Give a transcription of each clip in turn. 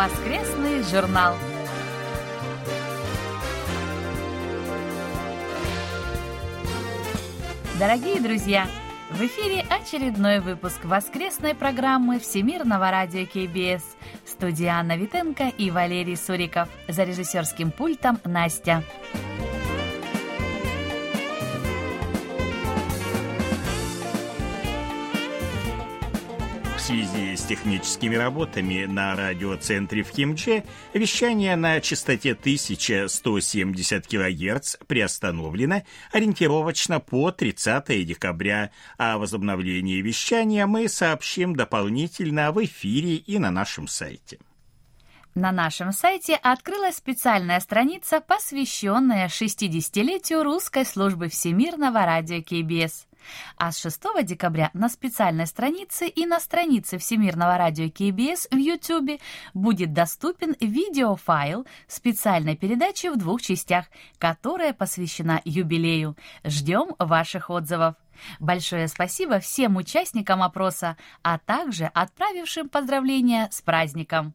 Воскресный журнал. Дорогие друзья, в эфире очередной выпуск воскресной программы Всемирного радио КБС. Студия Анна Витенко и Валерий Суриков. За режиссерским пультом Настя. Связи с техническими работами на радиоцентре в Кимче вещание на частоте 1170 кГц приостановлено ориентировочно по 30 декабря. О возобновлении вещания мы сообщим дополнительно в эфире и на нашем сайте. На нашем сайте открылась специальная страница, посвященная 60-летию русской службы Всемирного радио КБС. А с 6 декабря на специальной странице и на странице Всемирного радио КБС в YouTube будет доступен видеофайл специальной передачи в двух частях, которая посвящена юбилею. Ждем ваших отзывов. Большое спасибо всем участникам опроса, а также отправившим поздравления с праздником.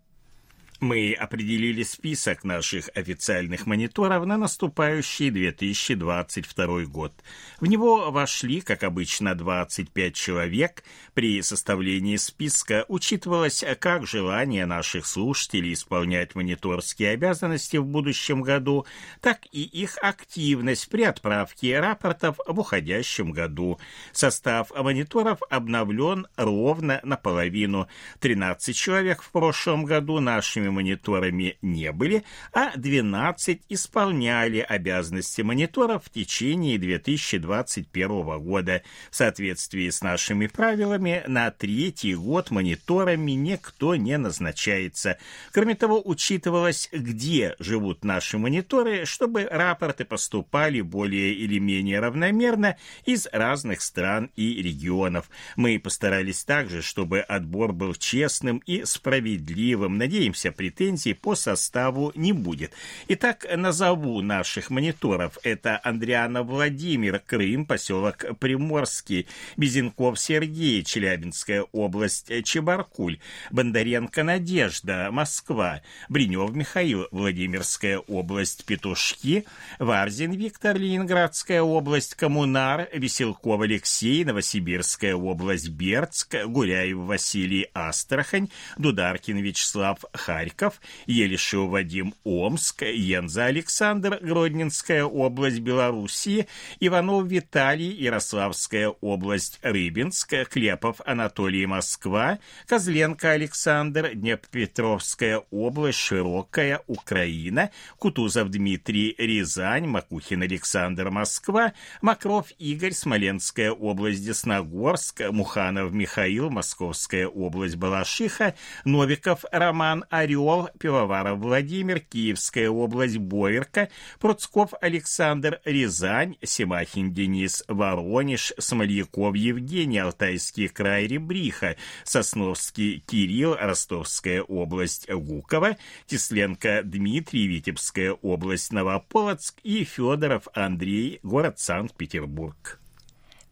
Мы определили список наших официальных мониторов на наступающий 2022 год. В него вошли, как обычно, 25 человек. При составлении списка учитывалось как желание наших слушателей исполнять мониторские обязанности в будущем году, так и их активность при отправке рапортов в уходящем году. Состав мониторов обновлен ровно наполовину. 13 человек в прошлом году нашими нашими мониторами не были, а 12 исполняли обязанности мониторов в течение 2021 года. В соответствии с нашими правилами, на третий год мониторами никто не назначается. Кроме того, учитывалось, где живут наши мониторы, чтобы рапорты поступали более или менее равномерно из разных стран и регионов. Мы постарались также, чтобы отбор был честным и справедливым. Надеемся, претензий по составу не будет. Итак, назову наших мониторов. Это Андриана Владимир, Крым, поселок Приморский, Безенков Сергей, Челябинская область, Чебаркуль, Бондаренко Надежда, Москва, Бринев Михаил, Владимирская область, Петушки, Варзин Виктор, Ленинградская область, Коммунар, Веселков Алексей, Новосибирская область, Бердск, Гуряев Василий, Астрахань, Дударкин Вячеслав, Харьков, Харьков, Елишев Вадим Омск, Янза Александр, Гродненская область Белоруссии, Иванов Виталий, Ярославская область Рыбинск, Клепов Анатолий Москва, Козленко Александр, Днепропетровская область Широкая Украина, Кутузов Дмитрий Рязань, Макухин Александр Москва, Макров Игорь Смоленская область Десногорск, Муханов Михаил Московская область Балашиха, Новиков Роман Орел Орел, Пивоваров Владимир, Киевская область Боярка, Пруцков Александр, Рязань, Семахин Денис, Воронеж, Смольяков Евгений, Алтайский край Ребриха, Сосновский Кирилл, Ростовская область Гукова, Тесленко Дмитрий, Витебская область Новополоцк и Федоров Андрей, город Санкт-Петербург.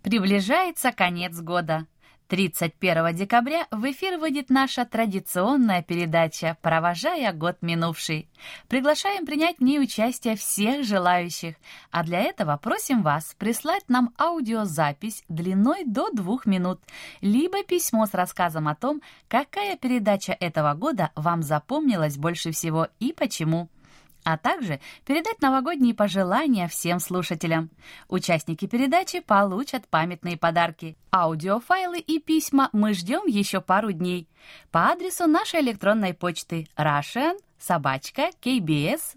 Приближается конец года. 31 декабря в эфир выйдет наша традиционная передача «Провожая год минувший». Приглашаем принять в ней участие всех желающих, а для этого просим вас прислать нам аудиозапись длиной до двух минут, либо письмо с рассказом о том, какая передача этого года вам запомнилась больше всего и почему а также передать новогодние пожелания всем слушателям. Участники передачи получат памятные подарки. Аудиофайлы и письма мы ждем еще пару дней. По адресу нашей электронной почты russian собачка kbs.co.kr.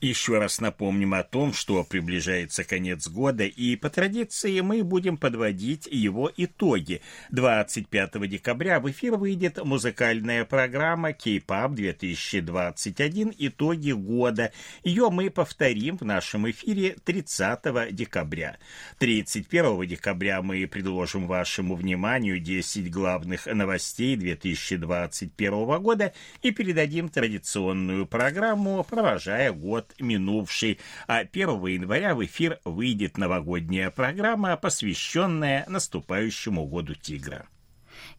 Еще раз напомним о том, что приближается конец года, и по традиции мы будем подводить его итоги. 25 декабря в эфир выйдет музыкальная программа K-Pop 2021 «Итоги года». Ее мы повторим в нашем эфире 30 декабря. 31 декабря мы предложим вашему вниманию 10 главных новостей 2021 года и передадим традиционную программу «Провожая год год минувший, а 1 января в эфир выйдет новогодняя программа, посвященная наступающему году тигра.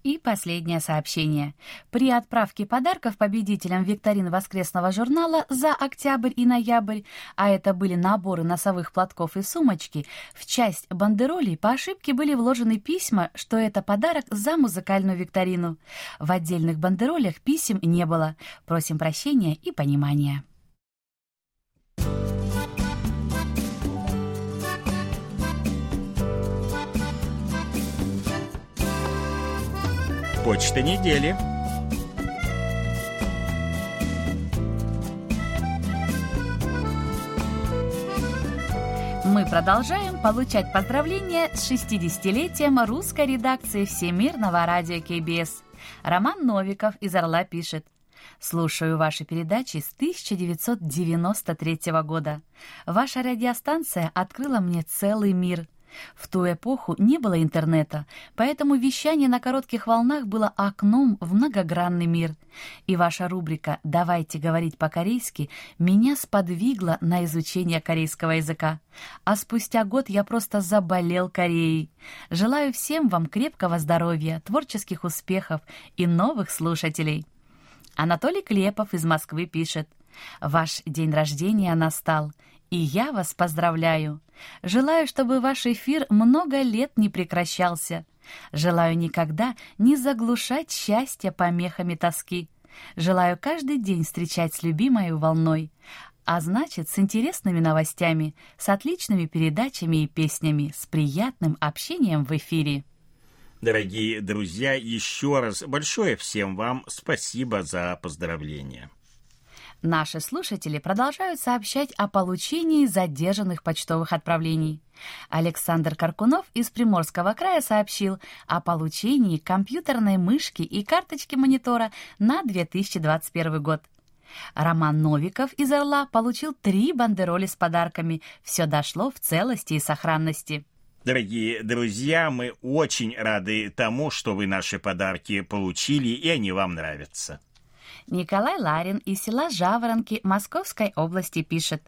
И последнее сообщение. При отправке подарков победителям викторин воскресного журнала за октябрь и ноябрь, а это были наборы носовых платков и сумочки, в часть бандеролей по ошибке были вложены письма, что это подарок за музыкальную викторину. В отдельных бандеролях писем не было. Просим прощения и понимания. Почта недели. Мы продолжаем получать поздравления с 60-летием русской редакции Всемирного радио КБС. Роман Новиков из Орла пишет. Слушаю ваши передачи с 1993 года. Ваша радиостанция открыла мне целый мир – в ту эпоху не было интернета, поэтому вещание на коротких волнах было окном в многогранный мир. И ваша рубрика «Давайте говорить по-корейски» меня сподвигла на изучение корейского языка. А спустя год я просто заболел Кореей. Желаю всем вам крепкого здоровья, творческих успехов и новых слушателей. Анатолий Клепов из Москвы пишет. Ваш день рождения настал, и я вас поздравляю. Желаю, чтобы ваш эфир много лет не прекращался. Желаю никогда не заглушать счастье помехами тоски. Желаю каждый день встречать с любимой волной, а значит, с интересными новостями, с отличными передачами и песнями, с приятным общением в эфире. Дорогие друзья, еще раз большое всем вам спасибо за поздравления. Наши слушатели продолжают сообщать о получении задержанных почтовых отправлений. Александр Каркунов из Приморского края сообщил о получении компьютерной мышки и карточки монитора на 2021 год. Роман Новиков из Орла получил три бандероли с подарками. Все дошло в целости и сохранности. Дорогие друзья, мы очень рады тому, что вы наши подарки получили, и они вам нравятся. Николай Ларин из села Жаворонки Московской области пишет.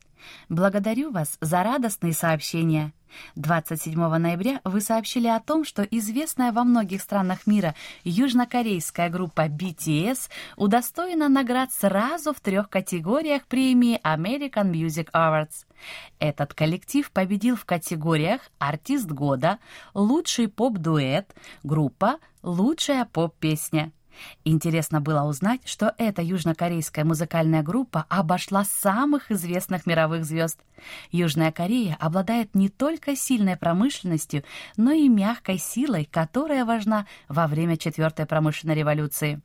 «Благодарю вас за радостные сообщения. 27 ноября вы сообщили о том, что известная во многих странах мира южнокорейская группа BTS удостоена наград сразу в трех категориях премии American Music Awards. Этот коллектив победил в категориях «Артист года», «Лучший поп-дуэт», группа «Лучшая поп-песня». Интересно было узнать, что эта южнокорейская музыкальная группа обошла самых известных мировых звезд. Южная Корея обладает не только сильной промышленностью, но и мягкой силой, которая важна во время четвертой промышленной революции.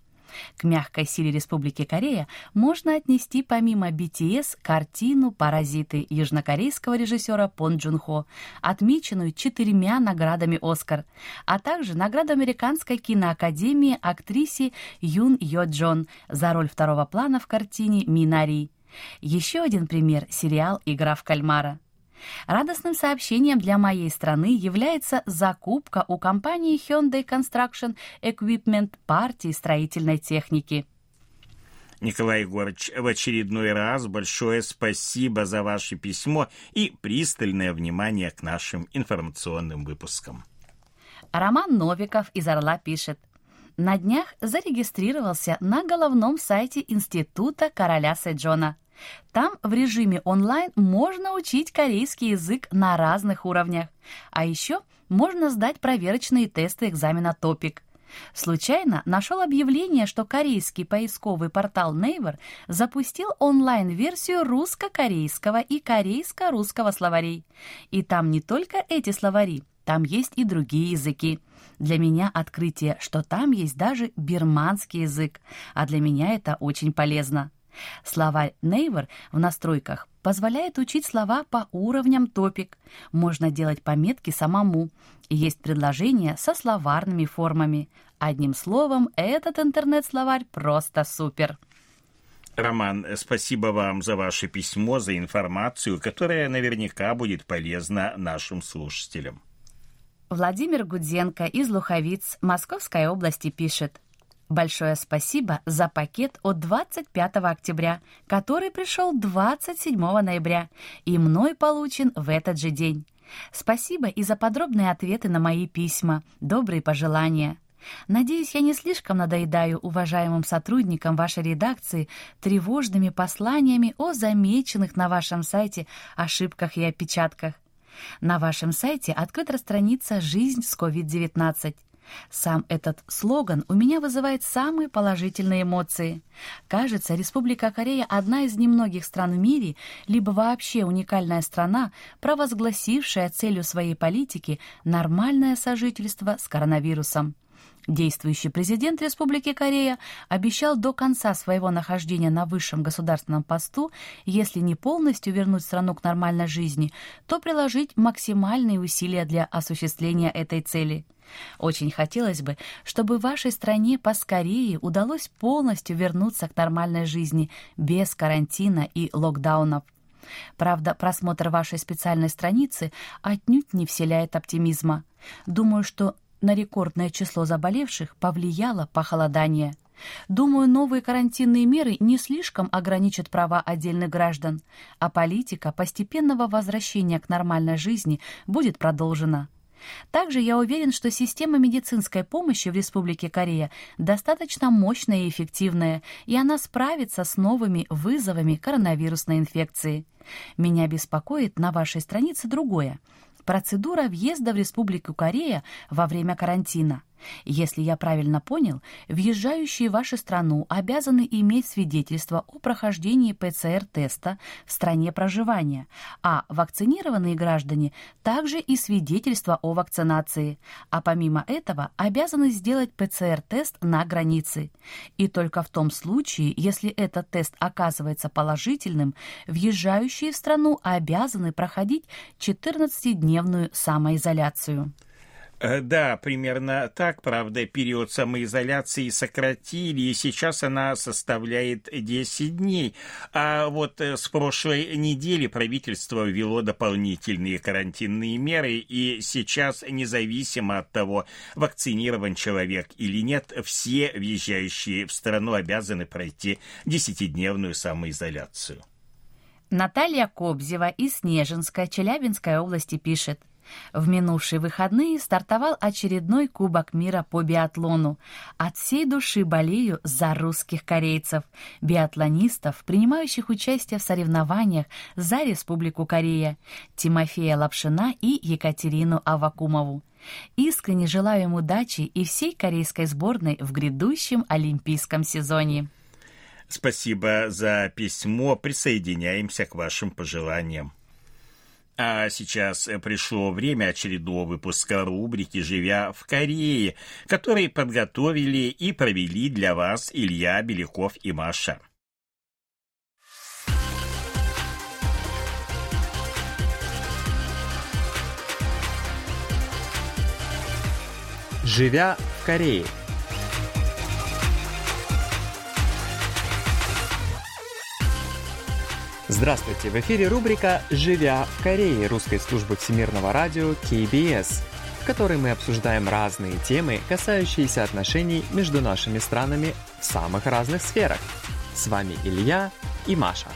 К мягкой силе Республики Корея можно отнести помимо BTS картину «Паразиты» южнокорейского режиссера Пон Джун Хо, отмеченную четырьмя наградами «Оскар», а также награду Американской киноакадемии актрисе Юн Йо Джон за роль второго плана в картине «Минари». Еще один пример – сериал «Игра в кальмара». Радостным сообщением для моей страны является закупка у компании Hyundai Construction Equipment партии строительной техники. Николай Егорович, в очередной раз большое спасибо за ваше письмо и пристальное внимание к нашим информационным выпускам. Роман Новиков из Орла пишет. На днях зарегистрировался на головном сайте Института короля Сэджона – там в режиме онлайн можно учить корейский язык на разных уровнях. А еще можно сдать проверочные тесты экзамена ТОПИК. Случайно нашел объявление, что корейский поисковый портал Naver запустил онлайн-версию русско-корейского и корейско-русского словарей. И там не только эти словари, там есть и другие языки. Для меня открытие, что там есть даже бирманский язык, а для меня это очень полезно. Словарь Neighbor в настройках позволяет учить слова по уровням топик. Можно делать пометки самому. Есть предложения со словарными формами. Одним словом, этот интернет-словарь просто супер. Роман, спасибо вам за ваше письмо, за информацию, которая наверняка будет полезна нашим слушателям. Владимир Гудзенко из Луховиц Московской области пишет. Большое спасибо за пакет от 25 октября, который пришел 27 ноября и мной получен в этот же день. Спасибо и за подробные ответы на мои письма, добрые пожелания. Надеюсь, я не слишком надоедаю уважаемым сотрудникам вашей редакции тревожными посланиями о замеченных на вашем сайте ошибках и опечатках. На вашем сайте открыта страница «Жизнь с COVID-19». Сам этот слоган у меня вызывает самые положительные эмоции. Кажется, Республика Корея – одна из немногих стран в мире, либо вообще уникальная страна, провозгласившая целью своей политики нормальное сожительство с коронавирусом. Действующий президент Республики Корея обещал до конца своего нахождения на высшем государственном посту, если не полностью вернуть страну к нормальной жизни, то приложить максимальные усилия для осуществления этой цели. Очень хотелось бы, чтобы вашей стране поскорее удалось полностью вернуться к нормальной жизни без карантина и локдаунов. Правда, просмотр вашей специальной страницы отнюдь не вселяет оптимизма. Думаю, что на рекордное число заболевших повлияло похолодание. Думаю, новые карантинные меры не слишком ограничат права отдельных граждан, а политика постепенного возвращения к нормальной жизни будет продолжена. Также я уверен, что система медицинской помощи в Республике Корея достаточно мощная и эффективная, и она справится с новыми вызовами коронавирусной инфекции. Меня беспокоит на вашей странице другое процедура въезда в Республику Корея во время карантина. Если я правильно понял, въезжающие в вашу страну обязаны иметь свидетельство о прохождении ПЦР-теста в стране проживания, а вакцинированные граждане также и свидетельство о вакцинации, а помимо этого обязаны сделать ПЦР-тест на границе. И только в том случае, если этот тест оказывается положительным, въезжающие в страну обязаны проходить 14-дневную самоизоляцию. Э, да, примерно так. Правда, период самоизоляции сократили, и сейчас она составляет 10 дней. А вот э, с прошлой недели правительство ввело дополнительные карантинные меры, и сейчас, независимо от того, вакцинирован человек или нет, все въезжающие в страну обязаны пройти 10-дневную самоизоляцию. Наталья Кобзева из Снежинска, Челябинской области пишет – в минувшие выходные стартовал очередной Кубок мира по биатлону. От всей души болею за русских корейцев, биатлонистов, принимающих участие в соревнованиях за Республику Корея, Тимофея Лапшина и Екатерину Авакумову. Искренне желаю им удачи и всей корейской сборной в грядущем олимпийском сезоне. Спасибо за письмо. Присоединяемся к вашим пожеланиям. А сейчас пришло время очередного выпуска рубрики «Живя в Корее», который подготовили и провели для вас Илья Беляков и Маша. «Живя в Корее» Здравствуйте! В эфире рубрика «Живя в Корее» русской службы всемирного радио KBS, в которой мы обсуждаем разные темы, касающиеся отношений между нашими странами в самых разных сферах. С вами Илья и Маша.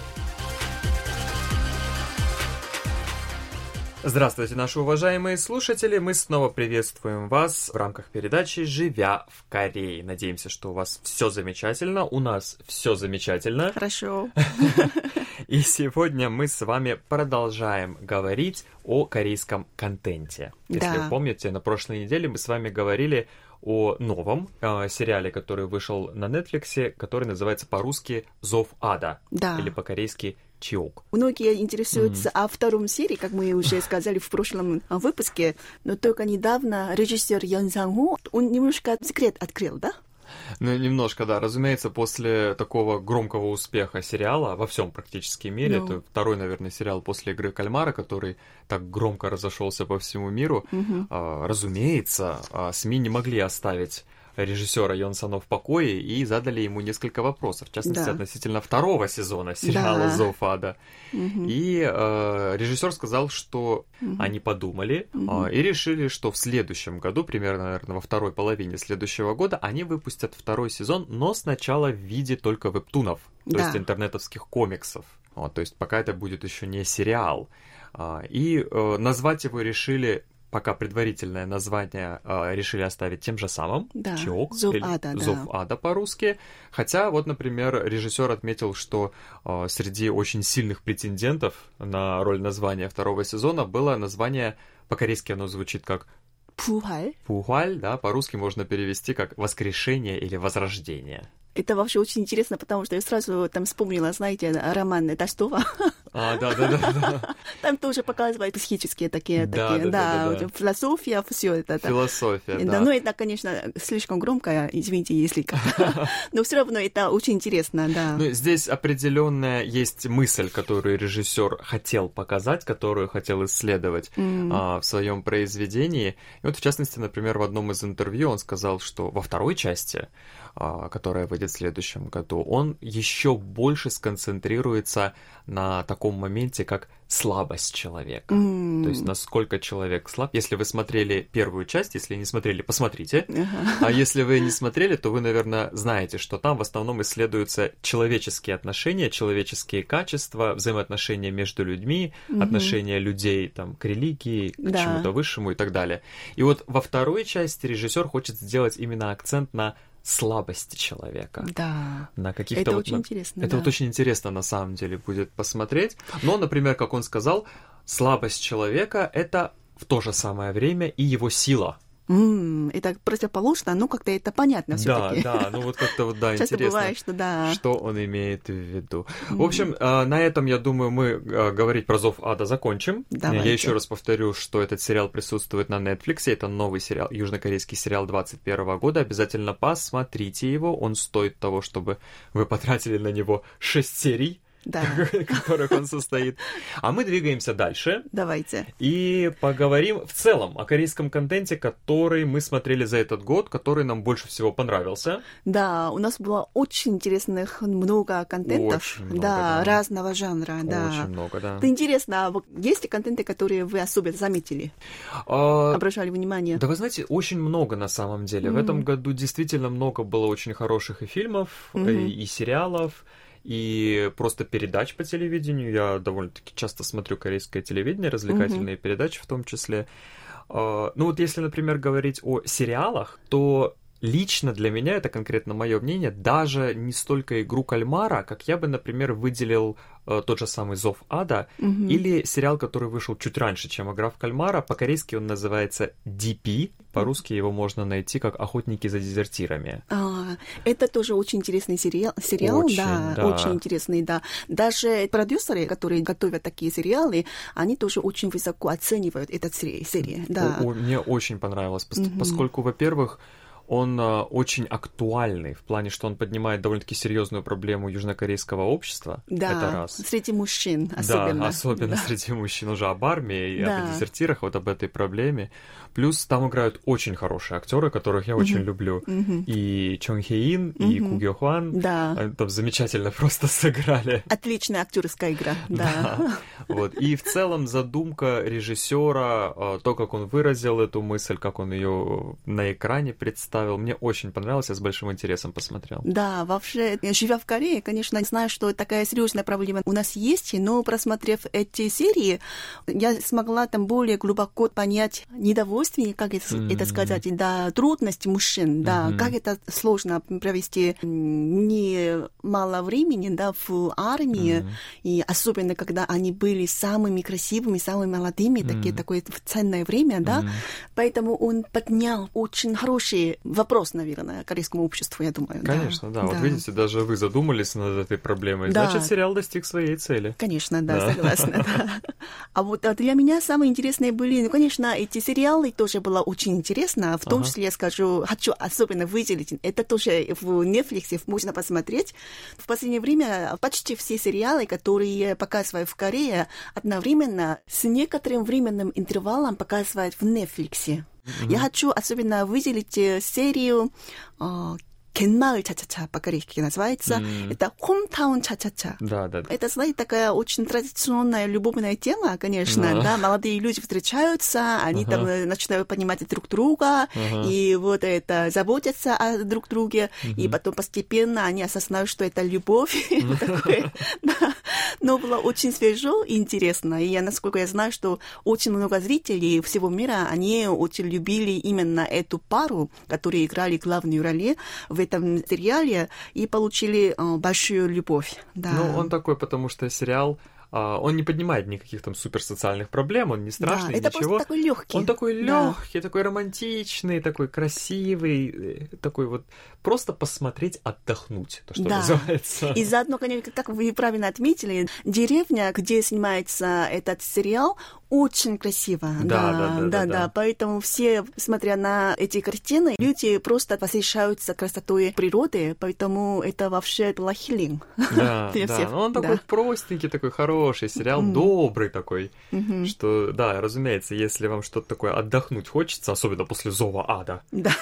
Здравствуйте, наши уважаемые слушатели! Мы снова приветствуем вас в рамках передачи «Живя в Корее». Надеемся, что у вас все замечательно, у нас все замечательно. Хорошо. И сегодня мы с вами продолжаем говорить о корейском контенте. Если да. вы помните, на прошлой неделе мы с вами говорили о новом э, сериале, который вышел на Netflix, который называется по-русски «Зов ада» да. или по-корейски Чиок. Многие интересуются mm. о втором серии, как мы уже сказали в прошлом а, выпуске, но только недавно режиссер Ян Сангу, он немножко секрет открыл, да? Ну, немножко, да. Разумеется, после такого громкого успеха сериала во всем практически мире, no. Ну. это второй, наверное, сериал после игры Кальмара, который так громко разошелся по всему миру, а, разумеется, а, СМИ не могли оставить режиссера Йонсона в покое и задали ему несколько вопросов, в частности, да. относительно второго сезона сериала да. «Зофада». Угу. И э, режиссер сказал, что угу. они подумали угу. э, и решили, что в следующем году, примерно, наверное, во второй половине следующего года, они выпустят второй сезон, но сначала в виде только вебтунов, то да. есть интернетовских комиксов. Вот, то есть пока это будет еще не сериал. А, и э, назвать его решили пока предварительное название э, решили оставить тем же самым. Да. Чиок. Зов или ада, да. Зов ада по-русски. Хотя, вот, например, режиссер отметил, что э, среди очень сильных претендентов на роль названия второго сезона было название, по-корейски оно звучит как Пухаль. Пухуаль, да, по-русски можно перевести как воскрешение или возрождение. Это вообще очень интересно, потому что я сразу там вспомнила, знаете, роман Толстого. А, да, да, да, да. Там тоже показывают психические такие, Да, такие, да, да, да, философия, все это. Философия, Да, да. ну это, конечно, слишком громко, извините, если как. Но все равно это очень интересно, да. Ну, здесь определенная есть мысль, которую режиссер хотел показать, которую хотел исследовать а, в своем произведении. И вот, в частности, например, в одном из интервью он сказал, что во второй части, а, которая выйдет в следующем году, он еще больше сконцентрируется на таком моменте, как слабость человека. М. То есть насколько человек слаб. Если вы смотрели первую часть, если не смотрели, посмотрите. А если вы не смотрели, то вы, наверное, знаете, что там в основном исследуются человеческие отношения, человеческие качества, взаимоотношения между людьми, отношения людей там, к религии, к Да. чему-то высшему и так далее. И вот во второй части режиссер хочет сделать именно акцент на слабости человека. Да. На каких-то Это вот очень на- интересно, Это да. вот очень интересно на самом деле будет посмотреть. Но, например, как он сказал, слабость человека это в то же самое время и его сила. М, Это противоположно, но как-то это понятно Да, все-таки. да, ну вот как-то вот да, Часто интересно. бывает, что да. Что он имеет в виду? В общем, э, на этом, я думаю, мы э, говорить про Зов Ада закончим. Давайте. Я еще раз повторю, что этот сериал присутствует на Netflix. Это новый сериал, южнокорейский сериал 21 года. Обязательно посмотрите его. Он стоит того, чтобы вы потратили на него 6 серий, Да. которых он состоит. А мы двигаемся дальше. Давайте. И поговорим в целом о корейском контенте, который мы смотрели за этот год, который нам больше всего понравился. Да, у нас было очень интересных много контентов. Очень много, да, да. разного жанра, да. Очень много, да. Это интересно, а есть ли контенты, которые вы особенно заметили, А, обращали внимание? Да вы знаете, очень много на самом деле. В этом году действительно много было очень хороших и фильмов, Мгм. и, и сериалов, и просто передач по телевидению. Я довольно-таки часто смотрю корейское телевидение, развлекательные передачи в том числе. А, Ну вот если, например, говорить о сериалах, то лично для меня, это конкретно мое мнение, даже не столько игру кальмара, как я бы, например, выделил э, тот же самый Зов Ада, Мгм. или сериал, который вышел чуть раньше, чем «Игра в кальмара». По-корейски он называется «DP». По-русски его можно найти как «Охотники за дезертирами». А, это тоже очень интересный сериал, сериал Очень, да, да. очень интересный, да. Даже продюсеры, которые готовят такие сериалы, они тоже очень высоко оценивают этот сери- серию, да. О- о, мне очень понравилось, пос- поскольку, во-первых, он а, очень актуальный в плане, что он поднимает довольно-таки серьезную проблему южнокорейского общества. Да, Это раз. среди мужчин особенно. Да, особенно Да. среди мужчин уже об армии и Да. об дезертирах, вот об этой проблеме. Плюс там играют очень хорошие актеры, которых я очень люблю. И Чон Хе Ин, и Ку Гё Хван. Да. Они там замечательно просто сыграли. Отличная актерская игра, да. Вот. И в целом задумка режиссера, э, то, как он выразил эту мысль, как он ее на экране представил, мне очень понравилось, я с большим интересом посмотрел. Да, вообще, живя в Корее, конечно, знаю, что такая серьезная проблема у нас есть, но просмотрев эти серии, я смогла там более глубоко понять недовольствие, как это, это сказать, да, трудности мужчин, да, Мгм. как это сложно провести не мало времени, да, в армии, и особенно, когда они были самыми красивыми, самыми молодыми, такие, такое ценное время, да, поэтому он поднял очень хороший вопрос, наверное, корейскому обществу, я думаю. да. Конечно, да. Вот видите, даже вы задумались над этой проблемой. Да. Значит, сериал достиг своей цели. Конечно, да, Да. согласна. да. А вот а для меня самые интересные были, ну, конечно, эти сериалы тоже было очень интересно. В том Ага. числе, я скажу, хочу особенно выделить, это тоже в Netflix можно посмотреть. В последнее время почти все сериалы, которые показывают в Корее, одновременно с некоторым временным интервалом показывают в Netflix. Я хочу особенно выделить э, серию э, Кенмауль ча-ча-ча по-корейски называется. Mm. Это Hometown ча-ча-ча. Да, да. Это, знаете, такая очень традиционная любовная тема, конечно. Yeah. Да, молодые люди встречаются, они uh-huh. там начинают понимать друг друга, uh-huh. и вот это заботятся о друг друге, uh-huh. и потом постепенно они осознают, что это любовь. Но было очень свежо и интересно. И я, насколько я знаю, что очень много зрителей всего мира, они очень любили именно эту пару, которые играли главную роль в этом сериале и получили э, большую любовь. Да. Ну, он такой, потому что сериал а, он не поднимает никаких там суперсоциальных проблем, он не страшный, да, это ничего. Просто такой легкий. Он такой легкий, да. такой романтичный, такой красивый, э, такой вот просто посмотреть, отдохнуть, то, что да. называется. И заодно, конечно, как вы правильно отметили, деревня, где снимается этот сериал, очень красиво. Да, да, да, да, да, да. Поэтому все, смотря на эти картины, люди просто восхищаются красотой природы, поэтому это вообще была хилинг. Да, да. Ну, он такой простенький, такой хороший сериал, добрый такой, что, да, разумеется, если вам что-то такое отдохнуть хочется, особенно после зова ада, да.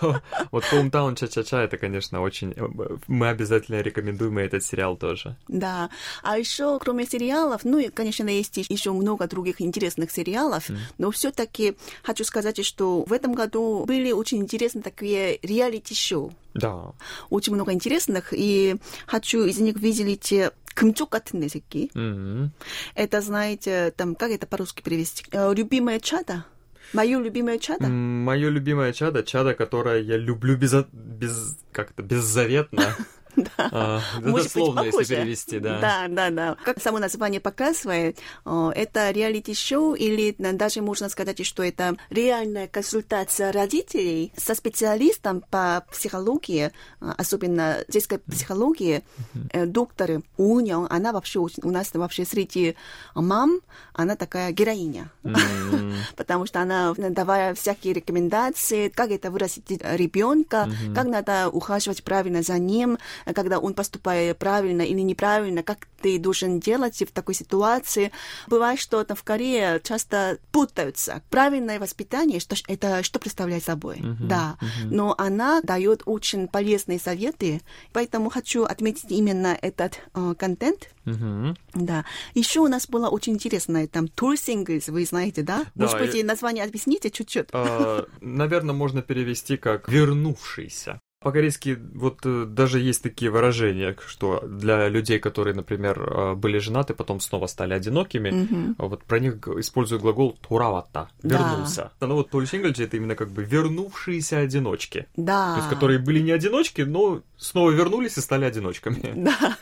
то вот Hometown Ча-Ча-Ча, это, конечно, очень... Э, мы обязательно рекомендуем этот сериал тоже. Да. А еще, кроме сериалов, ну, и, конечно, есть еще много других таких интересных сериалов, mm. но все-таки хочу сказать, что в этом году были очень интересные такие реалити-шоу. Да. Очень много интересных, и хочу из них выделить 금쪽 같은 내 새끼. Mm-hmm. Это, знаете, там, как это по-русски перевести? Любимое чадо. Мое любимое чадо? Мое любимое чадо, чадо, которое я люблю без, без как-то беззаветно. Да. А, дословно, если перевести, да. Да, да, да. Как само название показывает, это реалити-шоу или даже можно сказать, что это реальная консультация родителей со специалистом по психологии, особенно детской психологии, mm-hmm. доктор Уньон, она вообще у нас вообще среди мам, она такая героиня. Потому что она давая всякие рекомендации, как это вырастить ребенка, как надо ухаживать правильно за ним, когда он поступает правильно или неправильно, как ты должен делать в такой ситуации. Бывает, что там в Корее часто путаются. Правильное воспитание, что это что представляет собой. Uh-huh, да. Uh-huh. Но она дает очень полезные советы, поэтому хочу отметить именно этот э, контент. Uh-huh. Да. Еще у нас было очень интересное там Tour Singles, вы знаете, да? да Может быть, и... название объясните чуть-чуть? Uh, наверное, можно перевести как «вернувшийся». По-корейски вот э, даже есть такие выражения, что для людей, которые, например, э, были женаты, потом снова стали одинокими, mm-hmm. вот про них используют глагол «туравата» — «вернулся». Да. Ну вот Тольсингальджи — это именно как бы вернувшиеся одиночки. Да. То есть, которые были не одиночки, но снова вернулись и стали одиночками. Да.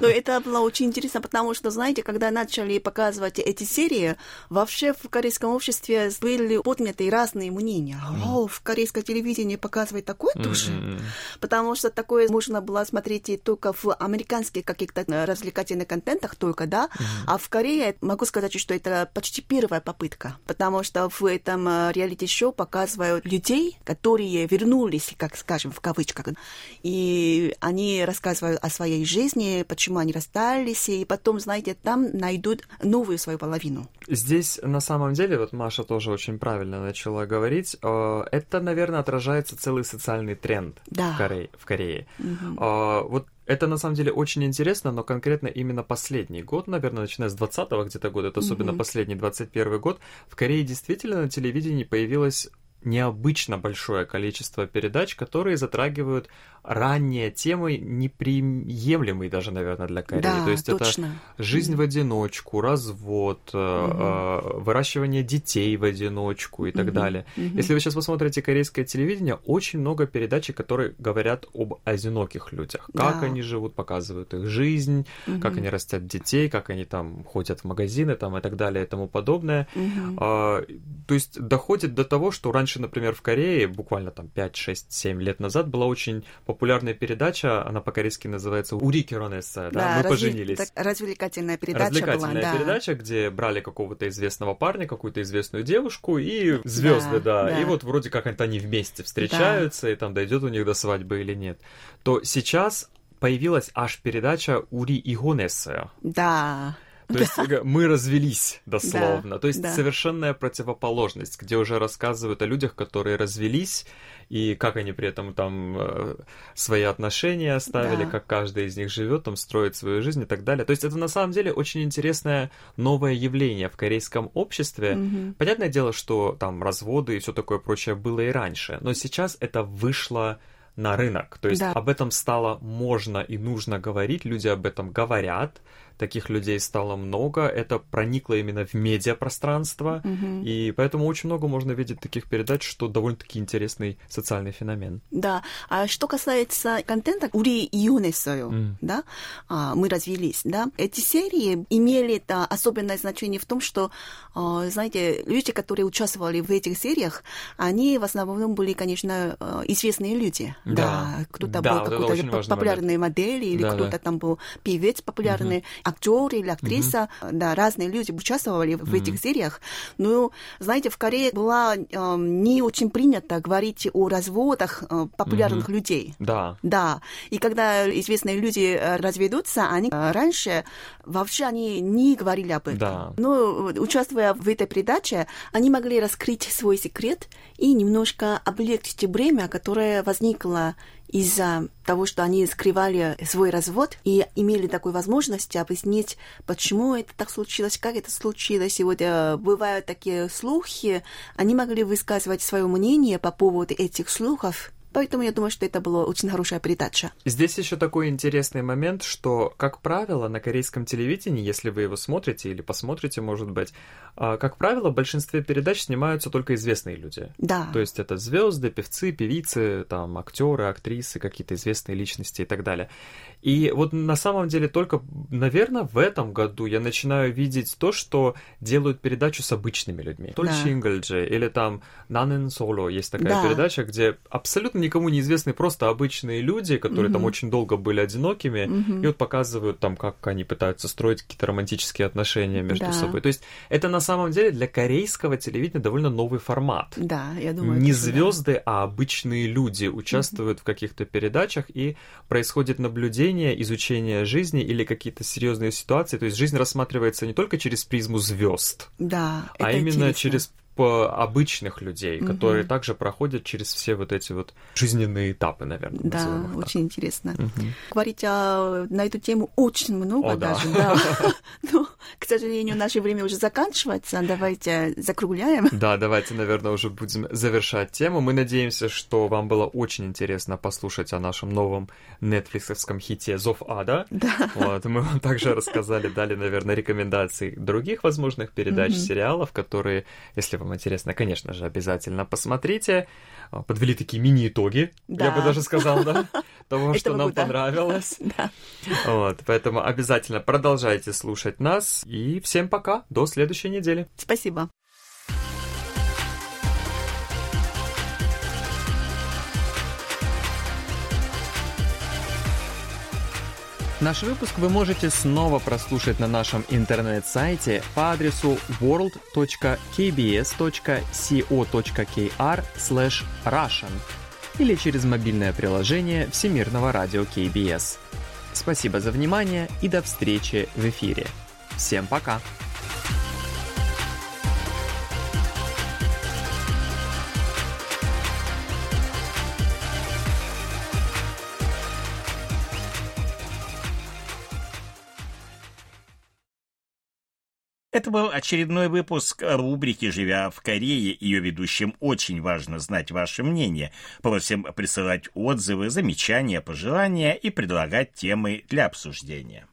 Но это было очень интересно, потому что, знаете, когда начали показывать эти серии, вообще в корейском обществе были подняты разные мнения. О, в корейском телевидении показывать такое тоже? потому что такое можно было смотреть только в американских каких-то э, развлекательных контентах только, да, mm-hmm. а в Корее могу сказать, что это почти первая попытка, потому что в этом э, реалити-шоу показывают людей, которые вернулись, как скажем, в кавычках, и они рассказывают о своей жизни, почему они расстались, и потом, знаете, там найдут новую свою половину. Здесь на самом деле, вот Маша тоже очень правильно начала говорить, э, это, наверное, отражается целый социальный тренд да. в Корее. В Корее. Угу. Вот это на самом деле очень интересно, но конкретно именно последний год, наверное, начиная с 20-го где-то года, это особенно mm последний 21 год, в Корее действительно на телевидении появилось необычно большое количество передач, которые затрагивают ранние темы, неприемлемые даже, наверное, для Кореи. Да, То есть точно. это жизнь в одиночку, развод, mm-hmm. э, выращивание детей в одиночку и так mm-hmm. далее. Mm-hmm. Если вы сейчас посмотрите корейское телевидение, очень много передач, которые говорят об одиноких людях. Как да. они живут, показывают их жизнь, mm-hmm. как они растят детей, как они там ходят в магазины там, и так далее и тому подобное. Mm-hmm. А, то есть доходит до того, что раньше, например, в Корее, буквально там 5, 6, 7 лет назад, была очень популярная передача, она по-корейски называется «Ури Керонесса», да, да, мы разве... поженились. Так, развлекательная передача Развлекательная была, да. передача, где брали какого-то известного парня, какую-то известную девушку и звезды, да, да, да. и вот вроде как они вместе встречаются, да. и там дойдет у них до свадьбы или нет. То сейчас появилась аж передача «Ури Игонесса». Да. То есть мы развелись дословно. Да, То есть да. совершенная противоположность, где уже рассказывают о людях, которые развелись, и как они при этом там э, свои отношения оставили, Да. как каждый из них живет, там строит свою жизнь и так далее. То есть это на самом деле очень интересное новое явление в корейском обществе. Мгм. Понятное дело, что там разводы и все такое прочее было и раньше, но сейчас это вышло на рынок. То есть Да. об этом стало можно и нужно говорить, люди об этом говорят, таких людей стало много, это проникло именно в медиапространство, Мгм. и поэтому очень много можно видеть таких передач, что довольно-таки интересный социальный феномен. Да. А что касается контента, 우리 이혼했어요, М. да, а, мы развелись, да. Эти серии имели да, особенное значение в том, что, э, знаете, люди, которые участвовали в этих сериях, они в основном были, конечно, э, известные люди. Да. Кто-то Да, был вот это какой-то очень важный популярный модель, или Да, кто-то да. там был певец популярный, актер или актриса. Да, разные люди участвовали в этих сериях. Но, знаете, в Корее было э, не очень принято говорить о разводах э, популярных людей. Да, Да, и когда известные люди э, разведутся, они э, раньше вообще они не говорили об этом. Да. Но участвуя в этой передаче, они могли раскрыть свой секрет и немножко облегчить бремя, которое возникло из-за того, что они скрывали свой развод и имели такую возможность объяснить, почему это так случилось, как это случилось. И вот э, бывают такие слухи, они могли высказывать свое мнение по поводу этих слухов. Поэтому я думаю, что это была очень хорошая передача. Здесь еще такой интересный момент, что, как правило, на корейском телевидении, если вы его смотрите или посмотрите, может быть, а, как правило, в большинстве передач снимаются только известные люди. Да. То есть это звезды, певцы, певицы, там актеры, актрисы, какие-то известные личности и так далее. И вот на самом деле только, наверное, в этом году я начинаю видеть то, что делают передачу с обычными людьми. То ли Да. Шингальджи, или там Нанен Соло, есть такая Да. передача, где абсолютно никому неизвестные просто обычные люди, которые там Мгм. очень долго были одинокими, Мгм. и вот показывают там, как они пытаются строить какие-то романтические отношения между Да. собой. То есть это на самом деле для корейского телевидения довольно новый формат. Да, я думаю. Не тоже, да. звезды, а обычные люди участвуют в каких-то передачах, и происходит наблюдение, изучение жизни или какие-то серьезные ситуации. То есть жизнь рассматривается не только через призму звезд, Да, а именно интересно. через обычных людей, Мгм. которые также проходят через все вот эти вот жизненные этапы, наверное. Да, так. очень интересно. Мгм. Говорить а, на эту тему очень много О, да. даже, да. Но, к сожалению, наше время уже заканчивается. Давайте закругляем. Да, давайте, наверное, уже будем завершать тему. Мы надеемся, что вам было очень интересно послушать о нашем новом нетфликсовском хите «Зов ада». Да. Вот, мы вам также рассказали, дали, наверное, рекомендации других возможных передач, Мгм. сериалов, которые, если вам интересно, конечно же, обязательно посмотрите. А, Подвели такие мини-итоги, я Да. бы даже сказал, да, того, что нам понравилось. Да. Вот, поэтому обязательно продолжайте слушать нас. И всем пока, до следующей недели. Спасибо. Наш выпуск вы можете снова прослушать на нашем интернет-сайте по адресу world.kbs.co.kr или через мобильное приложение Всемирного радио KBS. Спасибо за внимание и до встречи в эфире. Всем пока! Это был очередной выпуск рубрики «Живя в Корее». Ее ведущим очень важно знать ваше мнение. Просим присылать отзывы, замечания, пожелания и предлагать темы для обсуждения.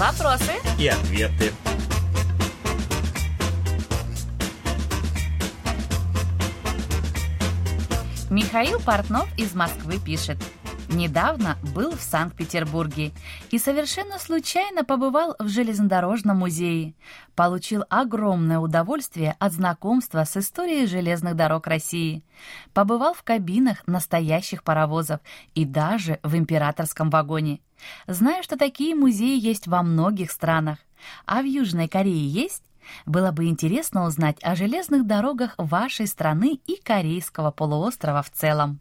Вопросы? И ответы. Михаил Портнов из Москвы пишет. Недавно был в Санкт-Петербурге и совершенно случайно побывал в железнодорожном музее. Получил огромное удовольствие от знакомства с историей железных дорог России. Побывал в кабинах настоящих паровозов и даже в императорском вагоне. Знаю, что такие музеи есть во многих странах. А в Южной Корее есть? Было бы интересно узнать о железных дорогах вашей страны и Корейского полуострова в целом.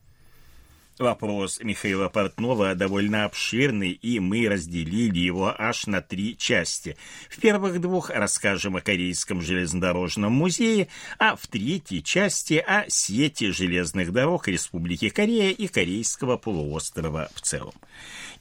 Вопрос Михаила Портнова довольно обширный, и мы разделили его аж на три части. В первых двух расскажем о Корейском железнодорожном музее, а в третьей части о сети железных дорог Республики Корея и Корейского полуострова в целом.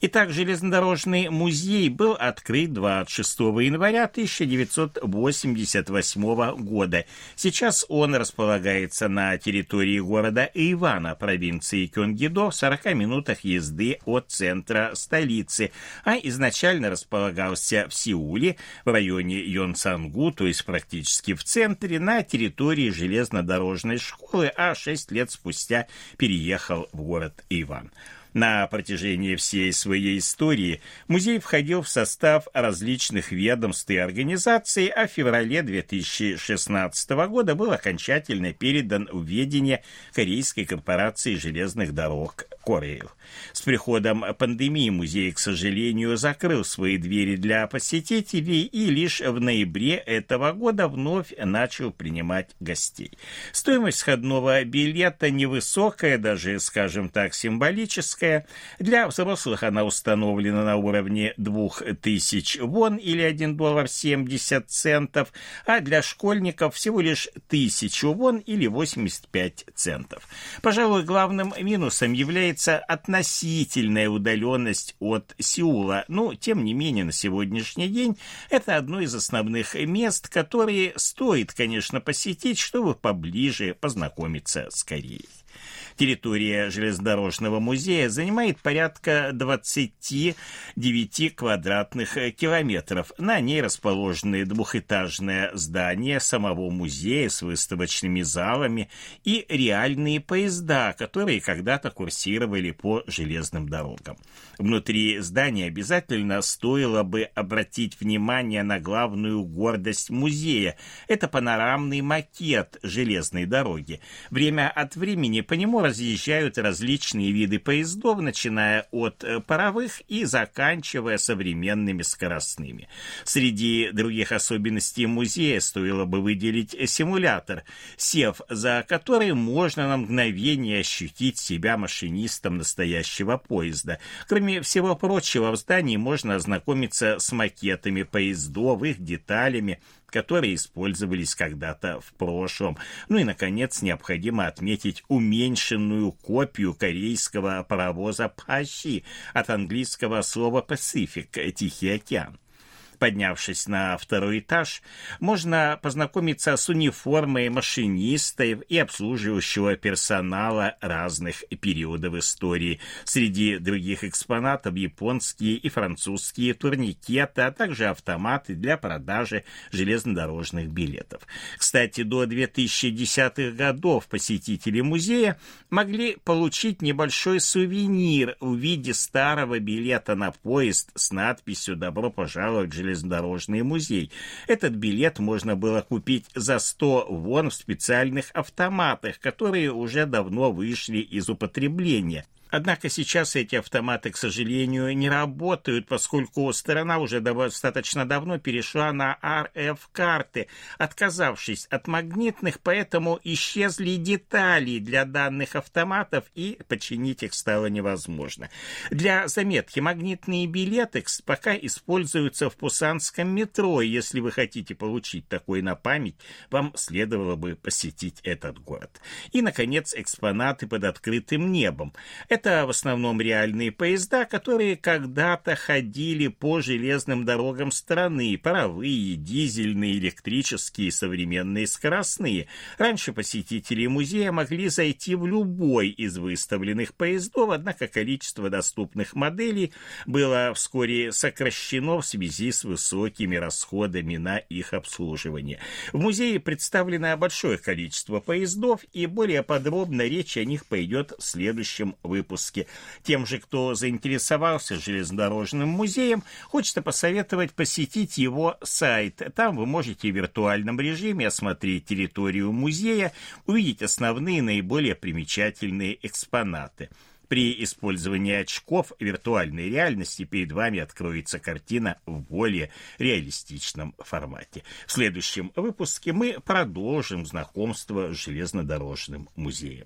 Итак, железнодорожный музей был открыт 26 января 1988 года. Сейчас он располагается на территории города Ивана, провинции Кёнгидо, в 40 минутах езды от центра столицы, а изначально располагался в Сеуле, в районе Йонсангу, то есть практически в центре, на территории железнодорожной школы, а шесть лет спустя переехал в город Иван. На протяжении всей своей истории музей входил в состав различных ведомств и организаций, а в феврале 2016 года был окончательно передан в ведение Корейской корпорации железных дорог Корейл. С приходом пандемии музей, к сожалению, закрыл свои двери для посетителей и лишь в ноябре этого года вновь начал принимать гостей. Стоимость входного билета невысокая, даже, скажем так, символическая. Для взрослых она установлена на уровне 2000 вон или 1 доллар 70 центов, а для школьников всего лишь 1000 вон или 85 центов. Пожалуй, главным минусом является отношение относительная удаленность от Сеула. Но, тем не менее, на сегодняшний день это одно из основных мест, которые стоит, конечно, посетить, чтобы поближе познакомиться с Кореей. Территория железнодорожного музея занимает порядка 29 квадратных километров. На ней расположены двухэтажное здание самого музея с выставочными залами и реальные поезда, которые когда-то курсировали по железным дорогам. Внутри здания обязательно стоило бы обратить внимание на главную гордость музея. Это панорамный макет железной дороги. Время от времени по нему разъезжают различные виды поездов, начиная от э, паровых и заканчивая современными скоростными. Среди других особенностей музея стоило бы выделить симулятор, сев за который можно на мгновение ощутить себя машинистом настоящего поезда. Кроме всего прочего, в здании можно ознакомиться с макетами поездов, их деталями, которые использовались когда-то в прошлом. Ну и, наконец, необходимо отметить уменьшенную копию корейского паровоза Паши от английского слова Pacific – Тихий океан. Поднявшись на второй этаж, можно познакомиться с униформой машинистов и обслуживающего персонала разных периодов истории. Среди других экспонатов японские и французские турникеты, а также автоматы для продажи железнодорожных билетов. Кстати, до 2010-х годов посетители музея могли получить небольшой сувенир в виде старого билета на поезд с надписью «Добро пожаловать в железнодорожный музей. Этот билет можно было купить за 100 вон в специальных автоматах, которые уже давно вышли из употребления. Однако сейчас эти автоматы, к сожалению, не работают, поскольку страна уже достаточно давно перешла на RF-карты, отказавшись от магнитных, поэтому исчезли детали для данных автоматов, и починить их стало невозможно. Для заметки магнитные билеты пока используются в Пусанском метро, и если вы хотите получить такой на память, вам следовало бы посетить этот город. И, наконец, экспонаты под открытым небом. Это в основном реальные поезда, которые когда-то ходили по железным дорогам страны, паровые, дизельные, электрические, современные, скоростные. Раньше посетители музея могли зайти в любой из выставленных поездов, однако количество доступных моделей было вскоре сокращено в связи с высокими расходами на их обслуживание. В музее представлено большое количество поездов, и более подробно речь о них пойдет в следующем выпуске выпуске. Тем же, кто заинтересовался железнодорожным музеем, хочется посоветовать посетить его сайт. Там вы можете в виртуальном режиме осмотреть территорию музея, увидеть основные наиболее примечательные экспонаты. При использовании очков виртуальной реальности перед вами откроется картина в более реалистичном формате. В следующем выпуске мы продолжим знакомство с железнодорожным музеем.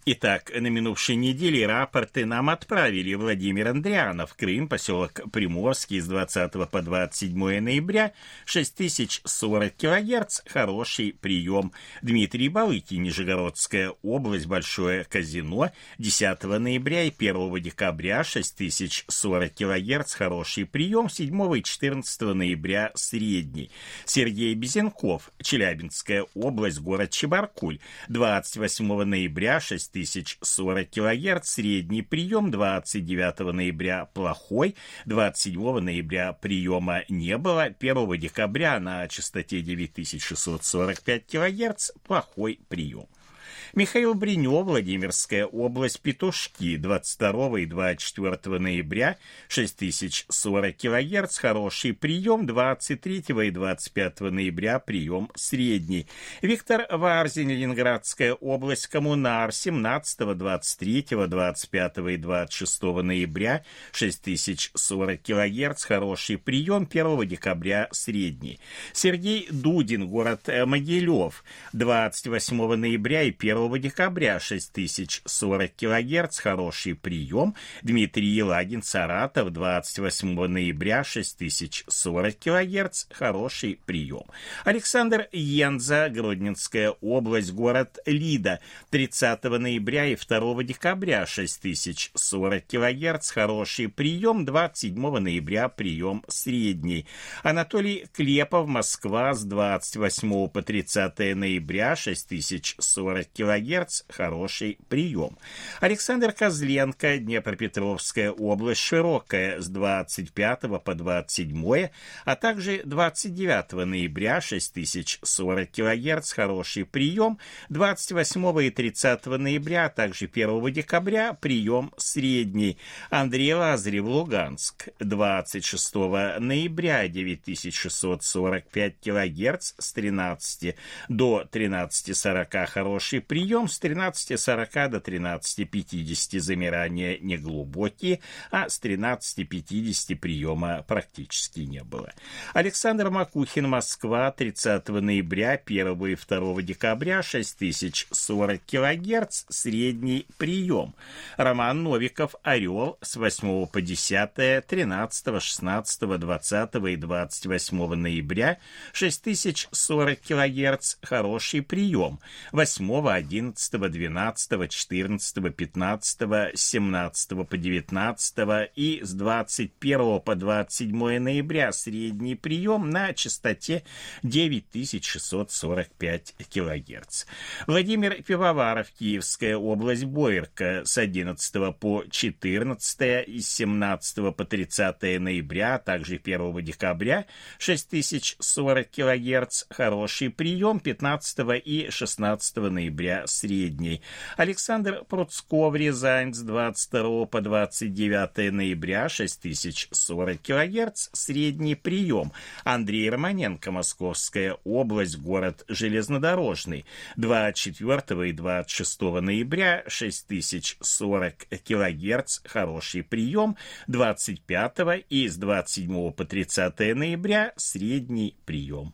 Итак, на минувшей неделе рапорты нам отправили Владимир Андрианов, Крым, поселок Приморский с 20 по 27 ноября, 6040 килогерц, хороший прием. Дмитрий Балыки, Нижегородская область, Большое казино, 10 ноября и 1 декабря, 6040 килогерц, хороший прием, 7 и 14 ноября, средний. Сергей Безенков, Челябинская область, город Чебаркуль, 28 ноября, 6 6040 кГц, средний прием 29 ноября плохой, 27 ноября приема не было, 1 декабря на частоте 9645 кГц плохой прием. Михаил Бринев, Владимирская область, Петушки, 22 и 24 ноября, 6040 кГц, хороший прием, 23 и 25 ноября прием средний. Виктор Варзин, Ленинградская область, Коммунар, 17, 23, 25 и 26 ноября, 6040 кГц, хороший прием, 1 декабря средний. Сергей Дудин, город Могилев, 28 ноября и 1 2 декабря 6040 кГц, хороший прием. Дмитрий Елагин, Саратов, 28 ноября 6040 кГц, хороший прием. Александр Янза, Гродненская область, город Лида, 30 ноября и 2 декабря 6040 кГц, хороший прием. 27 ноября прием средний. Анатолий Клепов, Москва, с 28 по 30 ноября 6040 кГц, кГц – хороший прием. Александр Козленко, Днепропетровская область, широкая, с 25 по 27, а также 29 ноября 6040 кГц – хороший прием, 28 и 30 ноября, а также 1 декабря прием средний. Андрей Лазарев, Луганск, 26 ноября 9645 кГц с 13 до 13.40 хороший прием, Прием с 13.40 до 13.50 замирания неглубокие, а с 13.50 приема практически не было. Александр Макухин, Москва, 30 ноября, 1 и 2 декабря, 6040 кГц, средний прием. Роман Новиков, Орел, с 8 по 10, 13, 16, 20 и 28 ноября, 6040 кГц, хороший прием. 8, 11, 12, 14, 15, 17 по 19 и с 21 по 27 ноября средний прием на частоте 9645 кГц. Владимир Пивоваров, Киевская область, Боярка с 11 по 14 и с 17 по 30 ноября, а также 1 декабря 6040 кГц, хороший прием 15 и 16 ноября средней. Александр Пруцков, Рязань, с 22 по 29 ноября, 6040 кГц, средний прием. Андрей Романенко, Московская область, город Железнодорожный, 24 и 26 ноября, 6040 кГц, хороший прием. 25 и с 27 по 30 ноября, средний прием.